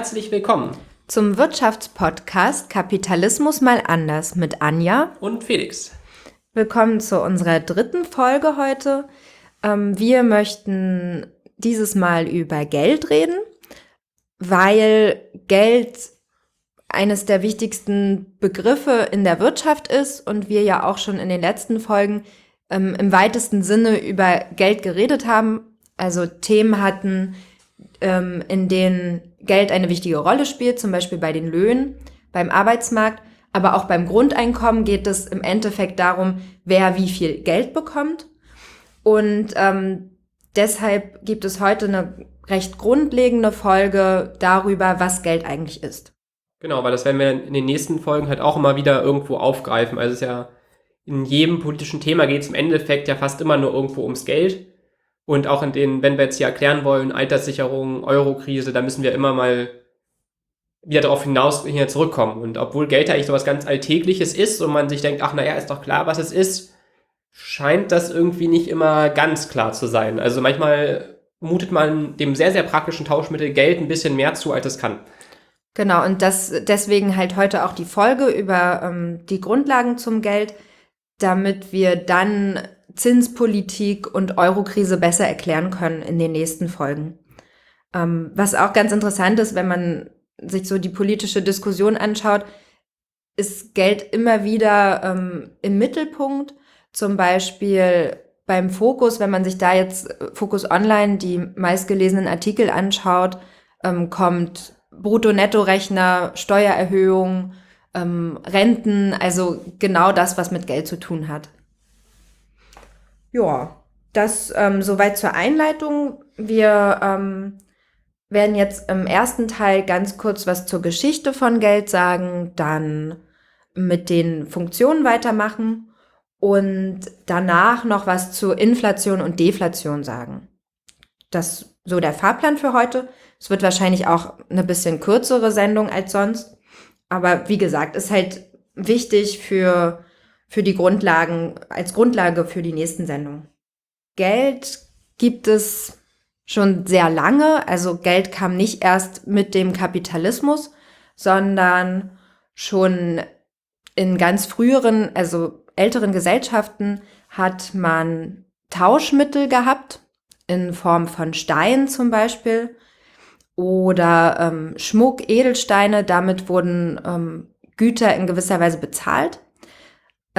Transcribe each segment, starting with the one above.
herzlich willkommen zum Wirtschaftspodcast Kapitalismus mal anders mit Anja und Felix. Willkommen zu unserer dritten Folge heute. Ähm, wir möchten dieses Mal über Geld reden, weil Geld eines der wichtigsten Begriffe in der Wirtschaft ist und wir ja auch schon in den letzten Folgen ähm, im weitesten Sinne über Geld geredet haben, also Themen hatten, ähm, in denen Geld eine wichtige Rolle spielt, zum Beispiel bei den Löhnen, beim Arbeitsmarkt, aber auch beim Grundeinkommen geht es im Endeffekt darum, wer wie viel Geld bekommt. Und ähm, deshalb gibt es heute eine recht grundlegende Folge darüber, was Geld eigentlich ist. Genau, weil das werden wir in den nächsten Folgen halt auch immer wieder irgendwo aufgreifen. Also es ist ja in jedem politischen Thema geht es im Endeffekt ja fast immer nur irgendwo ums Geld. Und auch in den, wenn wir jetzt hier erklären wollen, Alterssicherung, Eurokrise, da müssen wir immer mal wieder darauf hinaus hier zurückkommen. Und obwohl Geld eigentlich so was ganz Alltägliches ist und man sich denkt, ach naja, ist doch klar, was es ist, scheint das irgendwie nicht immer ganz klar zu sein. Also manchmal mutet man dem sehr, sehr praktischen Tauschmittel Geld ein bisschen mehr zu, als es kann. Genau, und das deswegen halt heute auch die Folge über ähm, die Grundlagen zum Geld, damit wir dann Zinspolitik und Eurokrise besser erklären können in den nächsten Folgen. Ähm, was auch ganz interessant ist, wenn man sich so die politische Diskussion anschaut, ist Geld immer wieder ähm, im Mittelpunkt. Zum Beispiel beim Fokus, wenn man sich da jetzt äh, Fokus Online die meistgelesenen Artikel anschaut, ähm, kommt Brutto-Netto-Rechner, Steuererhöhung, ähm, Renten, also genau das, was mit Geld zu tun hat. Ja, das ähm, soweit zur Einleitung. Wir ähm, werden jetzt im ersten Teil ganz kurz was zur Geschichte von Geld sagen, dann mit den Funktionen weitermachen und danach noch was zur Inflation und Deflation sagen. Das so der Fahrplan für heute. Es wird wahrscheinlich auch eine bisschen kürzere Sendung als sonst. Aber wie gesagt, ist halt wichtig für für die Grundlagen, als Grundlage für die nächsten Sendungen. Geld gibt es schon sehr lange. Also Geld kam nicht erst mit dem Kapitalismus, sondern schon in ganz früheren, also älteren Gesellschaften hat man Tauschmittel gehabt, in Form von Stein zum Beispiel oder ähm, Schmuck, Edelsteine. Damit wurden ähm, Güter in gewisser Weise bezahlt.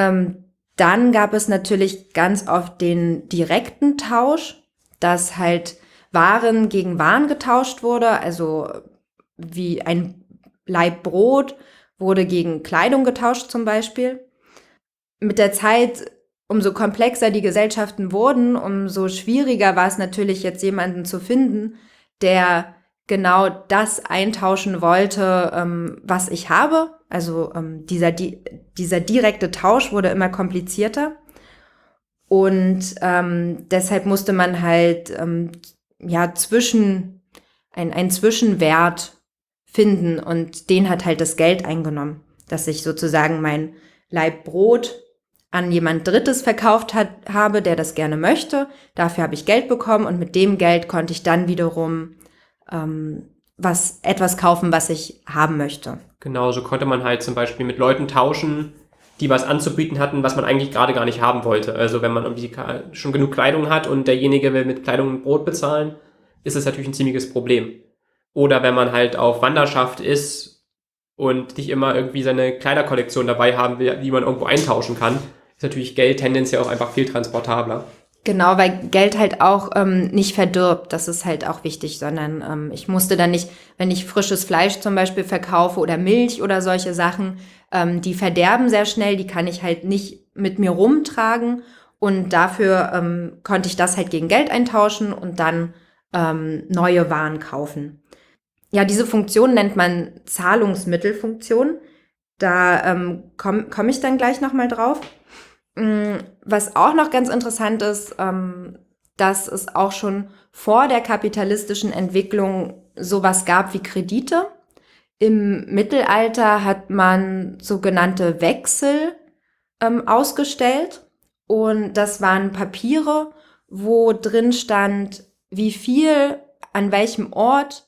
Ähm, dann gab es natürlich ganz oft den direkten Tausch, dass halt Waren gegen Waren getauscht wurde, also wie ein Leib Brot wurde gegen Kleidung getauscht zum Beispiel. Mit der Zeit, umso komplexer die Gesellschaften wurden, umso schwieriger war es natürlich jetzt jemanden zu finden, der genau das eintauschen wollte, ähm, was ich habe. Also ähm, dieser, di dieser direkte Tausch wurde immer komplizierter. Und ähm, deshalb musste man halt ähm, ja zwischen ein, ein Zwischenwert finden und den hat halt das Geld eingenommen, dass ich sozusagen mein Leib Brot an jemand Drittes verkauft hat, habe, der das gerne möchte. Dafür habe ich Geld bekommen und mit dem Geld konnte ich dann wiederum ähm, was, etwas kaufen, was ich haben möchte. Genau, so konnte man halt zum Beispiel mit Leuten tauschen, die was anzubieten hatten, was man eigentlich gerade gar nicht haben wollte. Also wenn man irgendwie schon genug Kleidung hat und derjenige will mit Kleidung ein Brot bezahlen, ist das natürlich ein ziemliches Problem. Oder wenn man halt auf Wanderschaft ist und nicht immer irgendwie seine Kleiderkollektion dabei haben will, die man irgendwo eintauschen kann, ist natürlich Geld tendenziell auch einfach viel transportabler. Genau, weil Geld halt auch ähm, nicht verdirbt, das ist halt auch wichtig, sondern ähm, ich musste dann nicht, wenn ich frisches Fleisch zum Beispiel verkaufe oder Milch oder solche Sachen, ähm, die verderben sehr schnell, die kann ich halt nicht mit mir rumtragen und dafür ähm, konnte ich das halt gegen Geld eintauschen und dann ähm, neue Waren kaufen. Ja, diese Funktion nennt man Zahlungsmittelfunktion. Da ähm, komme komm ich dann gleich nochmal drauf. Mm, was auch noch ganz interessant ist, ähm, dass es auch schon vor der kapitalistischen Entwicklung sowas gab wie Kredite. Im Mittelalter hat man sogenannte Wechsel ähm, ausgestellt und das waren Papiere, wo drin stand, wie viel an welchem Ort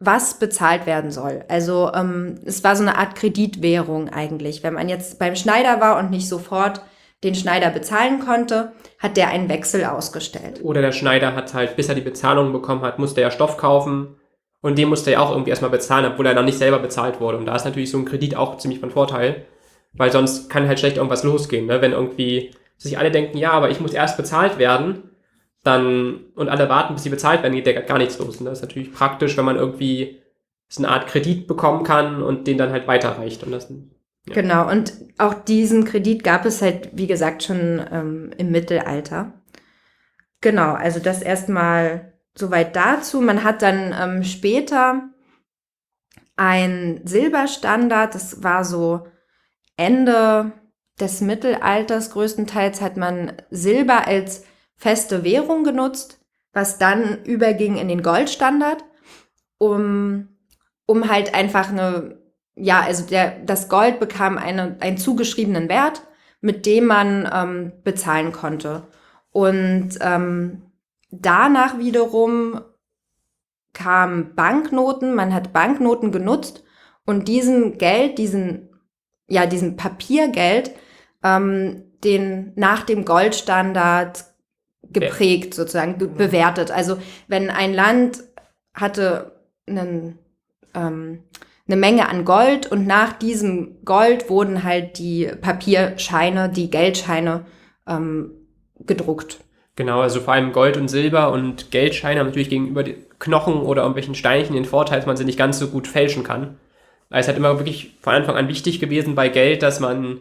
was bezahlt werden soll. Also ähm, es war so eine Art Kreditwährung eigentlich. Wenn man jetzt beim Schneider war und nicht sofort den Schneider bezahlen konnte, hat der einen Wechsel ausgestellt. Oder der Schneider hat halt, bis er die Bezahlung bekommen hat, musste er Stoff kaufen und den musste er auch irgendwie erstmal bezahlen, obwohl er dann nicht selber bezahlt wurde. Und da ist natürlich so ein Kredit auch ziemlich von Vorteil, weil sonst kann halt schlecht irgendwas losgehen, ne? wenn irgendwie sich alle denken, ja, aber ich muss erst bezahlt werden, dann und alle warten, bis sie bezahlt werden, geht ja gar nichts los. Und das ist natürlich praktisch, wenn man irgendwie so eine Art Kredit bekommen kann und den dann halt weiterreicht. Und das Genau, und auch diesen Kredit gab es halt, wie gesagt, schon ähm, im Mittelalter. Genau, also das erstmal soweit dazu. Man hat dann ähm, später ein Silberstandard, das war so Ende des Mittelalters größtenteils hat man Silber als feste Währung genutzt, was dann überging in den Goldstandard, um, um halt einfach eine ja, also der, das Gold bekam eine, einen zugeschriebenen Wert, mit dem man ähm, bezahlen konnte. Und ähm, danach wiederum kamen Banknoten, man hat Banknoten genutzt und diesen Geld, diesen, ja, diesen Papiergeld, ähm, den nach dem Goldstandard geprägt, sozusagen, be bewertet. Also wenn ein Land hatte einen ähm, eine Menge an Gold und nach diesem Gold wurden halt die Papierscheine, die Geldscheine ähm, gedruckt. Genau, also vor allem Gold und Silber und Geldscheine haben natürlich gegenüber Knochen oder irgendwelchen Steinchen den Vorteil, dass man sie nicht ganz so gut fälschen kann. Weil es hat immer wirklich von Anfang an wichtig gewesen bei Geld, dass man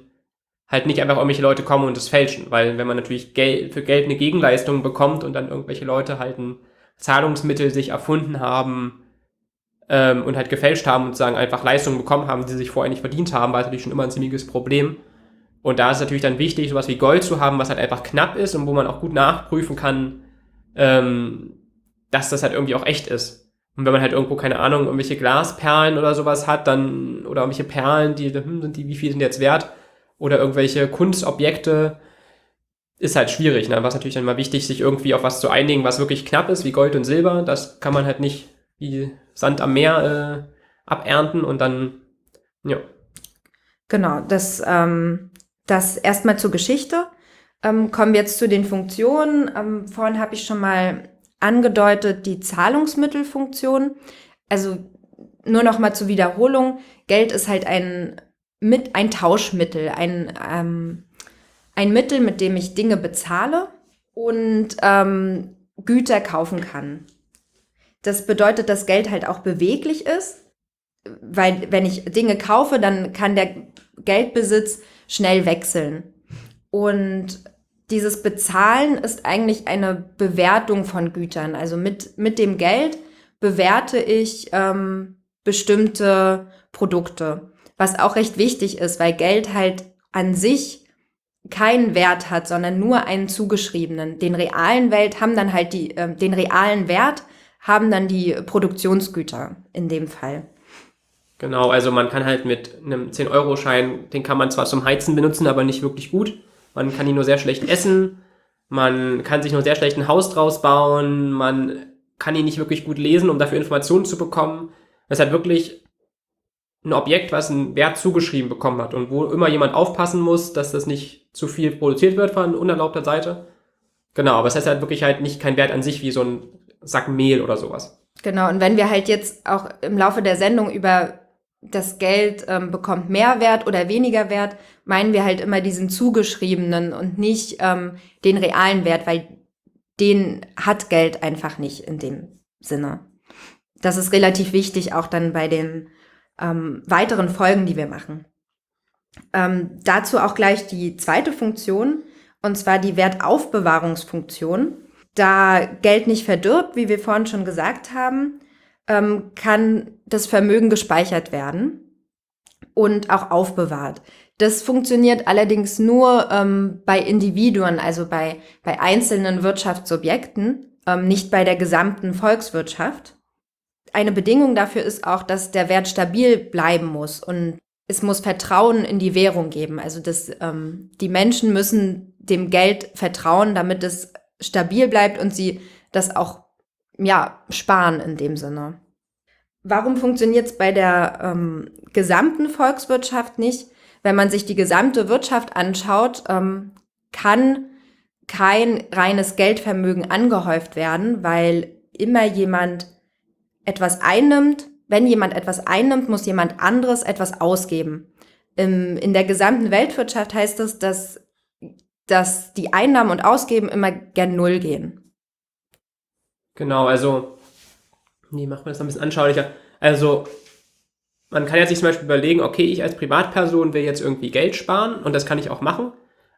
halt nicht einfach irgendwelche Leute kommen und es fälschen. Weil wenn man natürlich Geld, für Geld eine Gegenleistung bekommt und dann irgendwelche Leute halt ein Zahlungsmittel sich erfunden haben, ähm, und halt gefälscht haben und sagen einfach Leistungen bekommen haben, die sie sich vorher nicht verdient haben, war natürlich schon immer ein ziemliches Problem. Und da ist es natürlich dann wichtig, sowas wie Gold zu haben, was halt einfach knapp ist und wo man auch gut nachprüfen kann, ähm, dass das halt irgendwie auch echt ist. Und wenn man halt irgendwo, keine Ahnung, irgendwelche Glasperlen oder sowas hat, dann, oder irgendwelche Perlen, die, hm, sind die, wie viel sind jetzt wert? Oder irgendwelche Kunstobjekte, ist halt schwierig, ne? Was natürlich dann mal wichtig, sich irgendwie auf was zu einigen, was wirklich knapp ist, wie Gold und Silber. Das kann man halt nicht wie Sand am Meer äh, abernten und dann, ja. Genau, das, ähm, das erstmal zur Geschichte. Ähm, kommen wir jetzt zu den Funktionen. Ähm, vorhin habe ich schon mal angedeutet, die Zahlungsmittelfunktion. Also nur noch mal zur Wiederholung. Geld ist halt ein, mit, ein Tauschmittel, ein, ähm, ein Mittel, mit dem ich Dinge bezahle und ähm, Güter kaufen kann. Das bedeutet, dass Geld halt auch beweglich ist, weil wenn ich Dinge kaufe, dann kann der Geldbesitz schnell wechseln. Und dieses Bezahlen ist eigentlich eine Bewertung von Gütern. Also mit, mit dem Geld bewerte ich ähm, bestimmte Produkte, was auch recht wichtig ist, weil Geld halt an sich keinen Wert hat, sondern nur einen zugeschriebenen. Den realen Welt haben dann halt die, äh, den realen Wert haben dann die Produktionsgüter in dem Fall. Genau, also man kann halt mit einem 10-Euro-Schein, den kann man zwar zum Heizen benutzen, aber nicht wirklich gut. Man kann ihn nur sehr schlecht essen, man kann sich nur sehr schlecht ein Haus draus bauen, man kann ihn nicht wirklich gut lesen, um dafür Informationen zu bekommen. Es hat wirklich ein Objekt, was einen Wert zugeschrieben bekommen hat und wo immer jemand aufpassen muss, dass das nicht zu viel produziert wird von unerlaubter Seite. Genau, aber es hat halt wirklich halt nicht kein Wert an sich wie so ein Sack Mehl oder sowas. Genau, und wenn wir halt jetzt auch im Laufe der Sendung über das Geld ähm, bekommt mehr Wert oder weniger Wert, meinen wir halt immer diesen zugeschriebenen und nicht ähm, den realen Wert, weil den hat Geld einfach nicht in dem Sinne. Das ist relativ wichtig, auch dann bei den ähm, weiteren Folgen, die wir machen. Ähm, dazu auch gleich die zweite Funktion, und zwar die Wertaufbewahrungsfunktion da Geld nicht verdirbt, wie wir vorhin schon gesagt haben, ähm, kann das Vermögen gespeichert werden und auch aufbewahrt. Das funktioniert allerdings nur ähm, bei Individuen, also bei, bei einzelnen Wirtschaftsobjekten, ähm, nicht bei der gesamten Volkswirtschaft. Eine Bedingung dafür ist auch, dass der Wert stabil bleiben muss und es muss Vertrauen in die Währung geben. Also das, ähm, die Menschen müssen dem Geld vertrauen, damit es stabil bleibt und sie das auch ja sparen in dem Sinne. warum funktioniert es bei der ähm, gesamten Volkswirtschaft nicht? Wenn man sich die gesamte Wirtschaft anschaut, ähm, kann kein reines Geldvermögen angehäuft werden, weil immer jemand etwas einnimmt. Wenn jemand etwas einnimmt, muss jemand anderes etwas ausgeben. Im, in der gesamten Weltwirtschaft heißt es, dass, dass die Einnahmen und Ausgeben immer gern Null gehen. Genau, also, nee, machen wir das noch ein bisschen anschaulicher. Also, man kann ja sich zum Beispiel überlegen, okay, ich als Privatperson will jetzt irgendwie Geld sparen und das kann ich auch machen.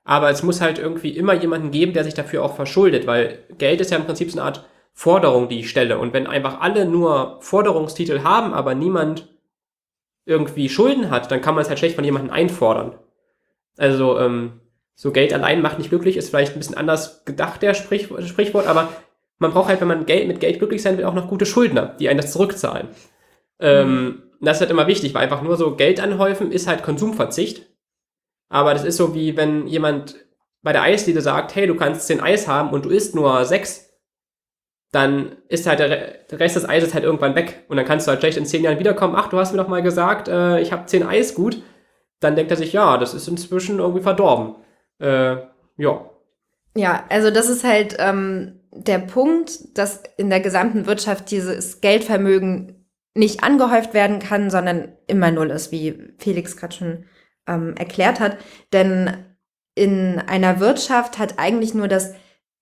Aber es muss halt irgendwie immer jemanden geben, der sich dafür auch verschuldet, weil Geld ist ja im Prinzip so eine Art Forderung, die ich stelle. Und wenn einfach alle nur Forderungstitel haben, aber niemand irgendwie Schulden hat, dann kann man es halt schlecht von jemandem einfordern. Also, ähm, so Geld allein macht nicht glücklich, ist vielleicht ein bisschen anders gedacht, der Sprich Sprichwort, aber man braucht halt, wenn man Geld mit Geld glücklich sein will, auch noch gute Schuldner, die einen das zurückzahlen. Ähm, mhm. das ist halt immer wichtig, weil einfach nur so Geld anhäufen ist halt Konsumverzicht. Aber das ist so wie wenn jemand bei der Eisdiele sagt, hey, du kannst 10 Eis haben und du isst nur 6, dann ist halt der, der, Rest des Eises halt irgendwann weg. Und dann kannst du halt schlecht in 10 Jahren wiederkommen, ach, du hast mir doch mal gesagt, äh, ich habe 10 Eis gut. Dann denkt er sich, ja, das ist inzwischen irgendwie verdorben. Äh, ja. Ja, also das ist halt ähm, der Punkt, dass in der gesamten Wirtschaft dieses Geldvermögen nicht angehäuft werden kann, sondern immer null ist, wie Felix gerade schon ähm, erklärt hat. Denn in einer Wirtschaft hat eigentlich nur das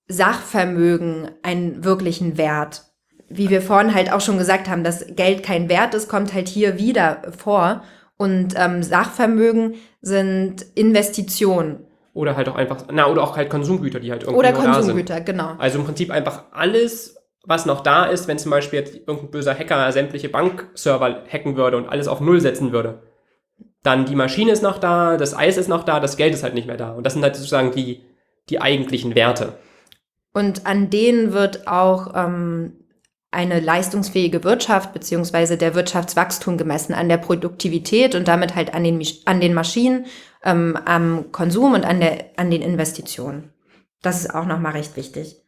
Sachvermögen einen wirklichen Wert. Wie wir vorhin halt auch schon gesagt haben, dass Geld kein Wert ist, kommt halt hier wieder vor. Und ähm, Sachvermögen sind Investitionen. Oder halt auch einfach, na, oder auch halt Konsumgüter, die halt irgendwie Oder Konsumgüter, genau. Also im Prinzip einfach alles, was noch da ist, wenn zum Beispiel jetzt irgendein böser Hacker sämtliche Bankserver hacken würde und alles auf Null setzen würde. Dann die Maschine ist noch da, das Eis ist noch da, das Geld ist halt nicht mehr da. Und das sind halt sozusagen die, die eigentlichen Werte. Und an denen wird auch ähm, eine leistungsfähige Wirtschaft beziehungsweise der Wirtschaftswachstum gemessen an der Produktivität und damit halt an den, an den Maschinen, ähm, am Konsum und an, der, an den Investitionen. Das ist auch nochmal recht wichtig.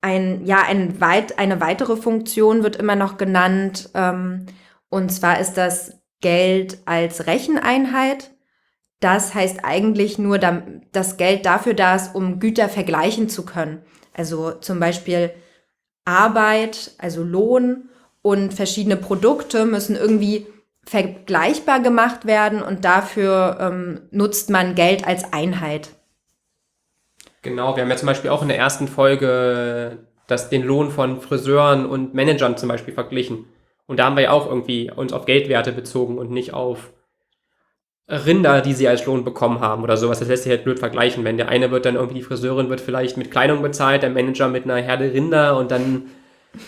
Ein, ja, ein weit, eine weitere Funktion wird immer noch genannt, ähm, und zwar ist das Geld als Recheneinheit. Das heißt eigentlich nur, dass Geld dafür da ist, um Güter vergleichen zu können. Also zum Beispiel Arbeit, also Lohn und verschiedene Produkte müssen irgendwie vergleichbar gemacht werden und dafür ähm, nutzt man Geld als Einheit. Genau, wir haben ja zum Beispiel auch in der ersten Folge das, den Lohn von Friseuren und Managern zum Beispiel verglichen. Und da haben wir ja auch irgendwie uns auf Geldwerte bezogen und nicht auf Rinder, die sie als Lohn bekommen haben oder sowas. Das lässt sich halt blöd vergleichen. Wenn der eine wird dann irgendwie, die Friseurin wird vielleicht mit Kleidung bezahlt, der Manager mit einer Herde Rinder und dann,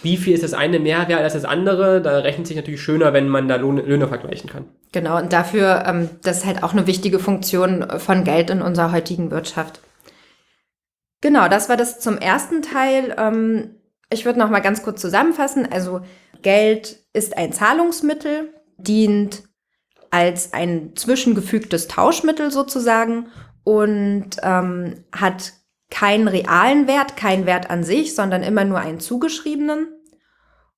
wie viel ist das eine mehr wert als das andere? Da rechnet sich natürlich schöner, wenn man da Lohne, Löhne vergleichen kann. Genau, und dafür, ähm, das ist halt auch eine wichtige Funktion von Geld in unserer heutigen Wirtschaft. Genau, das war das zum ersten Teil. Ähm, ich würde noch mal ganz kurz zusammenfassen. Also Geld ist ein Zahlungsmittel, dient als ein zwischengefügtes Tauschmittel sozusagen und ähm, hat keinen realen Wert, keinen Wert an sich, sondern immer nur einen zugeschriebenen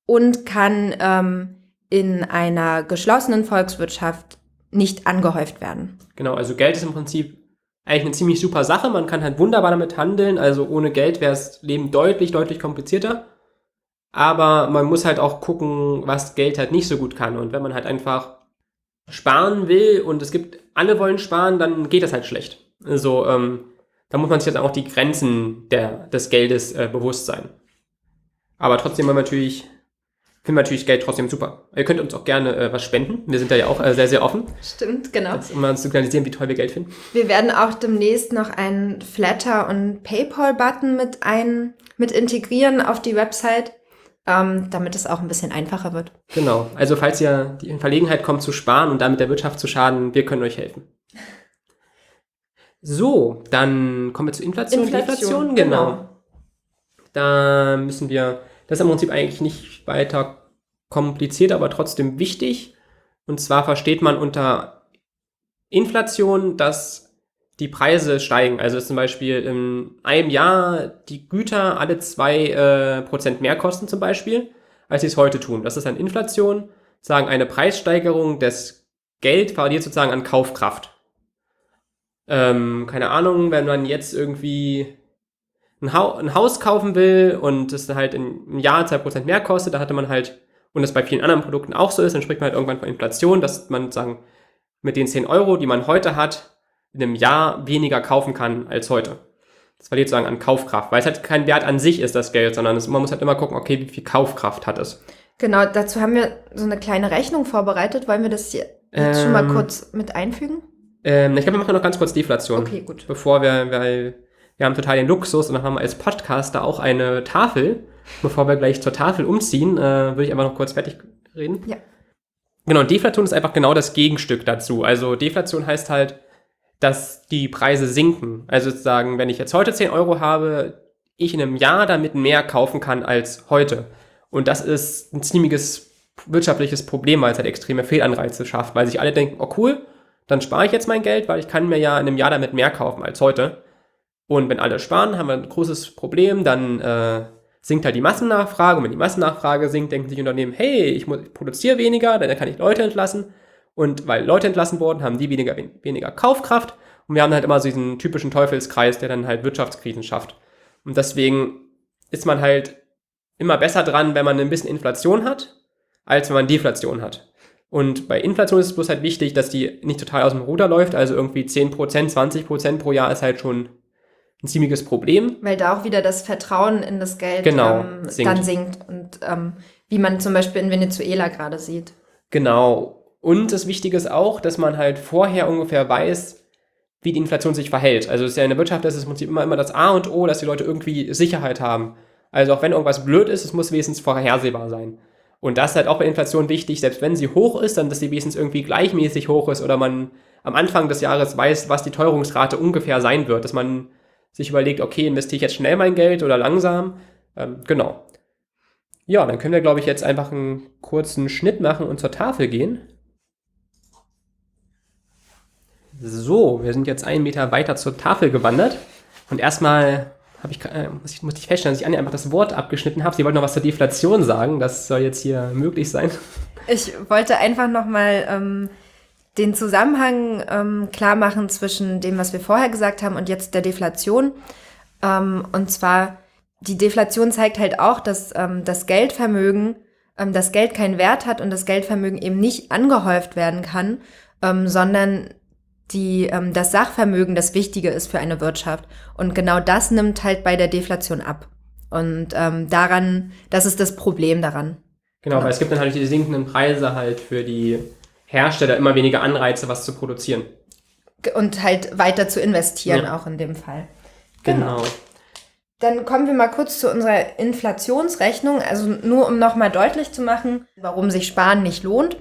und kann ähm, in einer geschlossenen Volkswirtschaft nicht angehäuft werden. Genau, also Geld ist im Prinzip eigentlich eine ziemlich super Sache. Man kann halt wunderbar damit handeln. Also ohne Geld wäre das Leben deutlich, deutlich komplizierter. Aber man muss halt auch gucken, was Geld halt nicht so gut kann. Und wenn man halt einfach sparen will und es gibt, alle wollen sparen, dann geht das halt schlecht. Also, ähm, da muss man sich jetzt auch die Grenzen der, des Geldes äh, bewusst sein. Aber trotzdem wollen wir natürlich, finden wir natürlich Geld trotzdem super. Ihr könnt uns auch gerne äh, was spenden. Wir sind da ja auch äh, sehr, sehr offen. Stimmt, genau. Das, um uns zu signalisieren, wie toll wir Geld finden. Wir werden auch demnächst noch einen Flatter- und Paypal-Button mit ein, mit integrieren auf die Website ähm, damit es auch ein bisschen einfacher wird. Genau. Also falls ihr in Verlegenheit kommt zu sparen und damit der Wirtschaft zu schaden, wir können euch helfen. So, dann kommen wir zur Inflation. Inflation, Inflation genau. genau. Da müssen wir, das ist im Prinzip eigentlich nicht weiter kompliziert, aber trotzdem wichtig. Und zwar versteht man unter Inflation, dass die Preise steigen. Also zum Beispiel in einem Jahr die Güter alle zwei äh, Prozent mehr kosten zum Beispiel, als sie es heute tun. Das ist dann Inflation. sagen, eine Preissteigerung des Geld verliert sozusagen an Kaufkraft. Ähm, keine Ahnung, wenn man jetzt irgendwie ein, ha ein Haus kaufen will und es halt im Jahr 2% mehr kostet, da hatte man halt, und das bei vielen anderen Produkten auch so ist, dann spricht man halt irgendwann von Inflation, dass man sagen, mit den 10 Euro, die man heute hat, in einem Jahr weniger kaufen kann als heute. Das verliert sozusagen an Kaufkraft, weil es halt kein Wert an sich ist, das Geld, sondern es, man muss halt immer gucken, okay, wie viel Kaufkraft hat es. Genau, dazu haben wir so eine kleine Rechnung vorbereitet. Wollen wir das hier jetzt schon mal Ähm, kurz mit einfügen? Ähm, ich glaube, wir machen noch ganz kurz Deflation. Okay, gut. Bevor wir, weil wir haben total den Luxus und haben als Podcaster auch eine Tafel. Bevor wir gleich zur Tafel umziehen, äh, würde ich einfach noch kurz fertig reden. Ja. Genau, Deflation ist einfach genau das Gegenstück dazu. Also Deflation heißt halt, dass die Preise sinken. Also sozusagen, wenn ich jetzt heute 10 Euro habe, ich in einem Jahr damit mehr kaufen kann als heute. Und das ist ein ziemliches wirtschaftliches Problem, weil es halt extreme Fehlanreize schafft, weil sich alle denken, oh cool, dann spare ich jetzt mein Geld, weil ich kann mir ja in einem Jahr damit mehr kaufen als heute. Und wenn alle sparen, haben wir ein großes Problem, dann äh, sinkt halt die Massennachfrage. Und wenn die Massennachfrage sinkt, denken sich Unternehmen, hey, ich, muss- ich produziere weniger, dann kann ich Leute entlassen. Und weil Leute entlassen wurden, haben die weniger, weniger Kaufkraft. Und wir haben halt immer so diesen typischen Teufelskreis, der dann halt Wirtschaftskrisen schafft. Und deswegen ist man halt immer besser dran, wenn man ein bisschen Inflation hat, als wenn man Deflation hat. Und bei Inflation ist es bloß halt wichtig, dass die nicht total aus dem Ruder läuft. Also irgendwie 10%, 20% pro Jahr ist halt schon ein ziemliches Problem. Weil da auch wieder das Vertrauen in das Geld Genau, ähm, sinkt. dann sinkt. Und ähm, wie man zum Beispiel in Venezuela gerade sieht. Genau. Und das Wichtige ist auch, dass man halt vorher ungefähr weiß, wie die Inflation sich verhält. Also es ist ja in der Wirtschaft, das ist im Prinzip immer, immer das A und O, dass die Leute irgendwie Sicherheit haben. Also auch wenn irgendwas blöd ist, es muss wenigstens vorhersehbar sein. Und das ist halt auch bei Inflation wichtig, selbst wenn sie hoch ist, dann dass sie wenigstens irgendwie gleichmäßig hoch ist oder man am Anfang des Jahres weiß, was die Teuerungsrate ungefähr sein wird, dass man sich überlegt, okay, investiere ich jetzt schnell mein Geld oder langsam. Ähm, genau. Ja, dann können wir, glaube ich, jetzt einfach einen kurzen Schnitt machen und zur Tafel gehen. So, wir sind jetzt einen Meter weiter zur Tafel gewandert. Und erstmal habe ich, äh, muss, ich, feststellen, dass ich Anja einfach das Wort abgeschnitten habe. Sie wollte noch was zur Deflation sagen. Das soll jetzt hier möglich sein. Ich wollte einfach nochmal ähm, den Zusammenhang ähm, klar machen zwischen dem, was wir vorher gesagt haben und jetzt der Deflation. Ähm, und zwar, die Deflation zeigt halt auch, dass ähm, das Geldvermögen, ähm, das Geld keinen Wert hat und das Geldvermögen eben nicht angehäuft werden kann, ähm, sondern die, ähm, das Sachvermögen das Wichtige ist für eine Wirtschaft. Und genau das nimmt halt bei der Deflation ab. Und ähm, daran, das ist das Problem daran. Genau, weil es gibt dann halt die sinkenden Preise halt für die Hersteller immer weniger Anreize, was zu produzieren. Und halt weiter zu investieren, Ja. auch in dem Fall. Genau. Dann kommen wir mal kurz zu unserer Inflationsrechnung. Also nur um nochmal deutlich zu machen, warum sich Sparen nicht lohnt.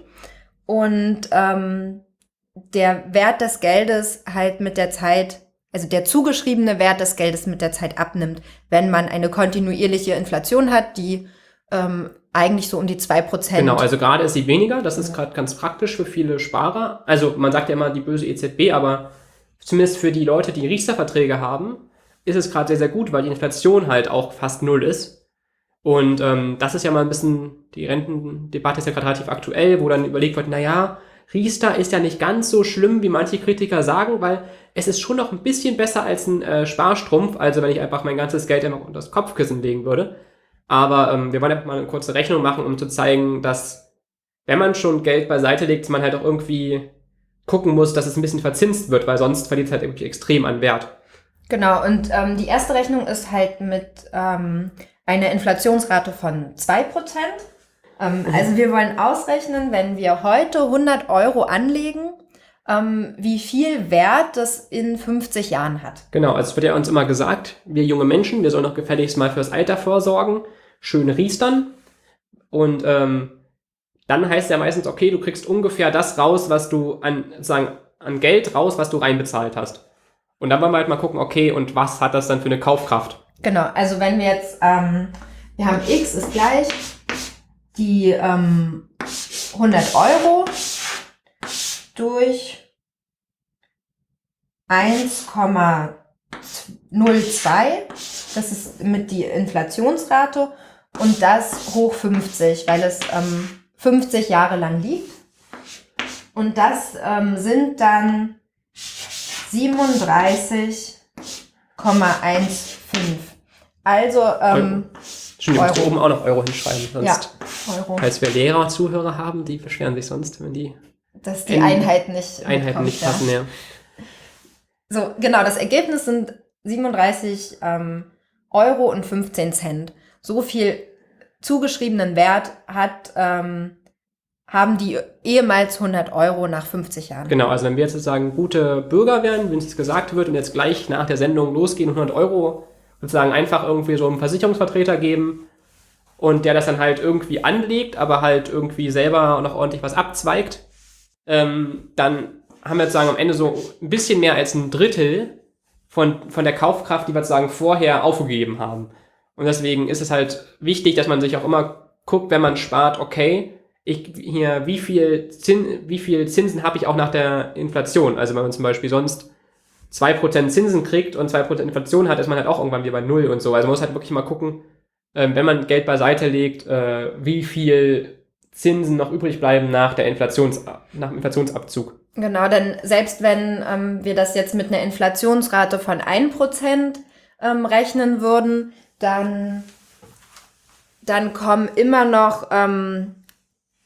Und ähm, der Wert des Geldes halt mit der Zeit, also der zugeschriebene Wert des Geldes mit der Zeit abnimmt, wenn man eine kontinuierliche Inflation hat, die ähm, eigentlich so um die 2%. Genau, also gerade ist sie weniger, das ist gerade ganz praktisch für viele Sparer. Also man sagt ja immer die böse EZB, aber zumindest für die Leute, die Riester-Verträge haben, ist es gerade sehr, sehr gut, weil die Inflation halt auch fast null ist. Und ähm, das ist ja mal ein bisschen, die Rentendebatte ist ja gerade relativ aktuell, wo dann überlegt wird, naja, Riester ist ja nicht ganz so schlimm, wie manche Kritiker sagen, weil es ist schon noch ein bisschen besser als ein äh, Sparstrumpf, also wenn ich einfach mein ganzes Geld einfach unter das Kopfkissen legen würde. Aber ähm, wir wollen einfach mal eine kurze Rechnung machen, um zu zeigen, dass wenn man schon Geld beiseite legt, man halt auch irgendwie gucken muss, dass es ein bisschen verzinst wird, weil sonst verliert es halt irgendwie extrem an Wert. Genau, und ähm, die erste Rechnung ist halt mit ähm, einer Inflationsrate von 2%. Ähm, Also wir wollen ausrechnen, wenn wir heute 100 Euro anlegen, ähm, wie viel Wert das in 50 Jahren hat. Genau, also es wird ja uns immer gesagt, wir junge Menschen, wir sollen doch gefälligst mal fürs Alter vorsorgen, schön riestern. Und ähm, dann heißt ja meistens, okay, du kriegst ungefähr das raus, was du an, sagen, an Geld raus, was du reinbezahlt hast. Und dann wollen wir halt mal gucken, okay, und was hat das dann für eine Kaufkraft? Genau, also wenn wir jetzt, ähm, wir haben x ist gleich die ähm, 100 Euro durch 1,02, das ist mit die Inflationsrate und das hoch 50, weil es ähm, 50 Jahre lang liegt. Und das ähm, sind dann 37,15. Also ähm, Euro. oben auch noch Euro hinschreiben, ja, sonst, Euro. falls wir Lehrer, Zuhörer haben, die beschweren sich sonst, wenn die Dass die in- Einheit nicht Einheiten nicht ja. passen, ja. So, genau, das Ergebnis sind 37 ähm, Euro und 15 Cent. So viel zugeschriebenen Wert hat, ähm, haben die ehemals 100 Euro nach 50 Jahren. Genau, also wenn wir jetzt sozusagen gute Bürger werden, wenn es gesagt wird und jetzt gleich nach der Sendung losgehen und 100 Euro sozusagen einfach irgendwie so einem Versicherungsvertreter geben und der das dann halt irgendwie anlegt, aber halt irgendwie selber noch ordentlich was abzweigt, ähm, dann haben wir sozusagen am Ende so ein bisschen mehr als ein Drittel von, von der Kaufkraft, die wir sozusagen vorher aufgegeben haben. Und deswegen ist es halt wichtig, dass man sich auch immer guckt, wenn man spart, okay, ich hier, wie viel, Zin, wie viel Zinsen habe ich auch nach der Inflation? Also wenn man zum Beispiel sonst 2% Zinsen kriegt und 2% Inflation hat, ist man halt auch irgendwann wieder bei Null und so. Also man muss halt wirklich mal gucken, ähm, wenn man Geld beiseite legt, äh, wie viel Zinsen noch übrig bleiben nach der Inflations, nach dem Inflationsabzug. Genau, denn selbst wenn ähm, wir das jetzt mit einer Inflationsrate von 1% ähm, rechnen würden, dann, dann kommen immer noch ähm,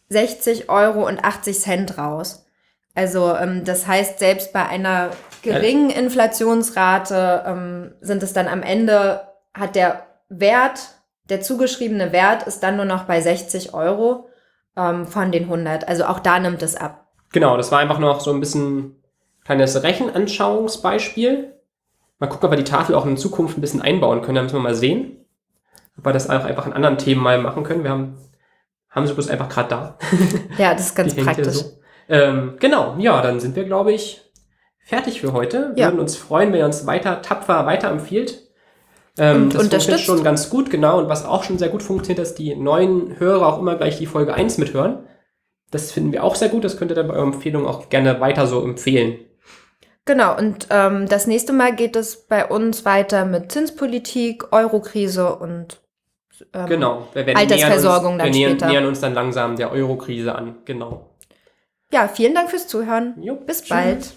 60 Euro und 80 Cent raus. Also ähm, das heißt, selbst bei einer geringen Inflationsrate ähm, sind es dann am Ende, hat der Wert, der zugeschriebene Wert ist dann nur noch bei 60 Euro ähm, von den 100. Also auch da nimmt es ab. Genau, das war einfach noch so ein bisschen kleines Rechenanschauungsbeispiel. Mal gucken, ob wir die Tafel auch in Zukunft ein bisschen einbauen können. Da müssen wir mal sehen. Ob wir das auch einfach in anderen Themen mal machen können. Wir haben, haben sie bloß einfach gerade da. Ja, das ist ganz praktisch. so. Ähm, genau, ja, dann sind wir, glaube ich, fertig für heute. Wir Ja. würden uns freuen, wenn ihr uns weiter tapfer weiterempfiehlt. Ähm, Und das funktioniert unterstützt. schon ganz gut, genau. Und was auch schon sehr gut funktioniert, dass die neuen Hörer auch immer gleich die Folge 1 mithören. Das finden wir auch sehr gut. Das könnt ihr dann bei eurer Empfehlung auch gerne weiter so empfehlen. Genau, und ähm, das nächste Mal geht es bei uns weiter mit Zinspolitik, Eurokrise und ähm, Genau. Wir werden Altersversorgung nähern uns, dann wir nähern, später. nähern uns dann langsam der Euro-Krise an. Genau. Ja, vielen Dank fürs Zuhören. Jo, Bis tschüss. bald.